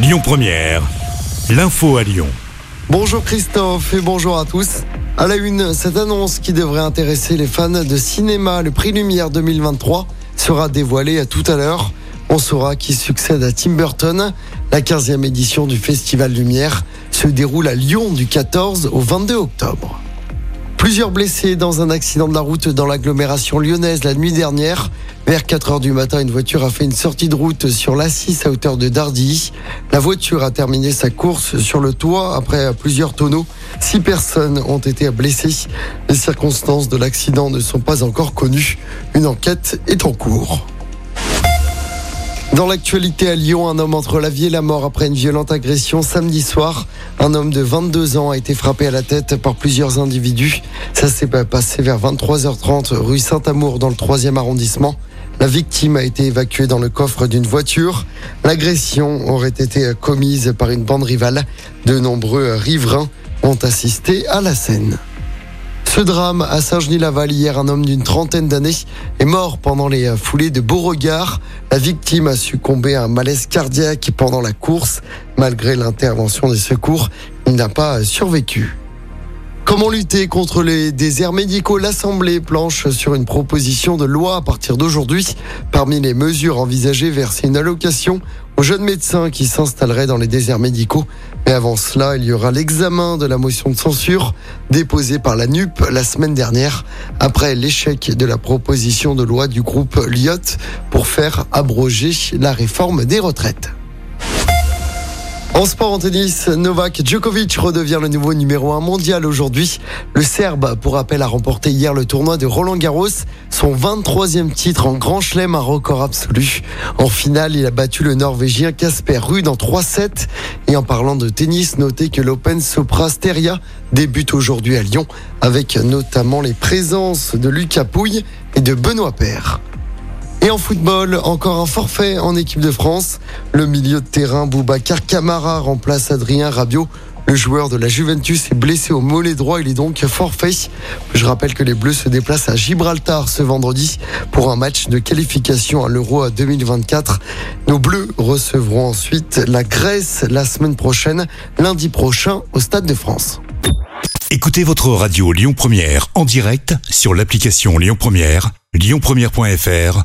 Lyon Première, l'info à Lyon. Bonjour Christophe et bonjour à tous. À la une, cette annonce qui devrait intéresser les fans de cinéma, le prix Lumière 2023 sera dévoilé à tout à l'heure. On saura qui succède à Tim Burton. La 15e édition du Festival Lumière se déroule à Lyon du 14 au 22 octobre. Plusieurs blessés dans un accident de la route dans l'agglomération lyonnaise la nuit dernière. Vers 4 heures du matin, une voiture a fait une sortie de route sur l'A6 à hauteur de Dardy. La voiture a terminé sa course sur le toit après plusieurs tonneaux. Six personnes ont été blessées. Les circonstances de l'accident ne sont pas encore connues. Une enquête est en cours. Dans l'actualité à Lyon, un homme entre la vie et la mort après une violente agression samedi soir. Un homme de 22 ans a été frappé à la tête par plusieurs individus. Ça s'est passé vers 23h30 rue Saint-Amour dans le 3e arrondissement. La victime a été évacuée dans le coffre d'une voiture. L'agression aurait été commise par une bande rivale. De nombreux riverains ont assisté à la scène. Ce drame à Saint-Genis-Laval, hier, un homme d'une trentaine d'années est mort pendant les foulées de Beauregard. La victime a succombé à un malaise cardiaque pendant la course. Malgré l'intervention des secours, il n'a pas survécu. Comment lutter contre les déserts médicaux? L'Assemblée planche sur une proposition de loi à partir d'aujourd'hui. Parmi les mesures envisagées, verser une allocation aux jeunes médecins qui s'installeraient dans les déserts médicaux. Mais avant cela, il y aura l'examen de la motion de censure déposée par la NUP la semaine dernière après l'échec de la proposition de loi du groupe Lyot pour faire abroger la réforme des retraites. En sport en tennis, Novak Djokovic redevient le nouveau numéro 1 mondial aujourd'hui. Le Serbe, pour rappel, a remporté hier le tournoi de Roland Garros, son 23e titre en Grand Chelem, un record absolu. En finale, il a battu le Norvégien Casper Ruud en 3-7. Et en parlant de tennis, notez que l'Open Sopra Steria débute aujourd'hui à Lyon, avec notamment les présences de Lucas Pouille et de Benoît Paire. Et en football, encore un forfait en équipe de France. Le milieu de terrain Boubacar Camara remplace Adrien Rabiot. Le joueur de la Juventus est blessé au mollet droit, il est donc forfait. Je rappelle que les Bleus se déplacent à Gibraltar ce vendredi pour un match de qualification à l'Euro 2024. Nos Bleus recevront ensuite la Grèce la semaine prochaine, lundi prochain au Stade de France. Écoutez votre radio Lyon Première en direct sur l'application Lyon Première, lyonpremière.fr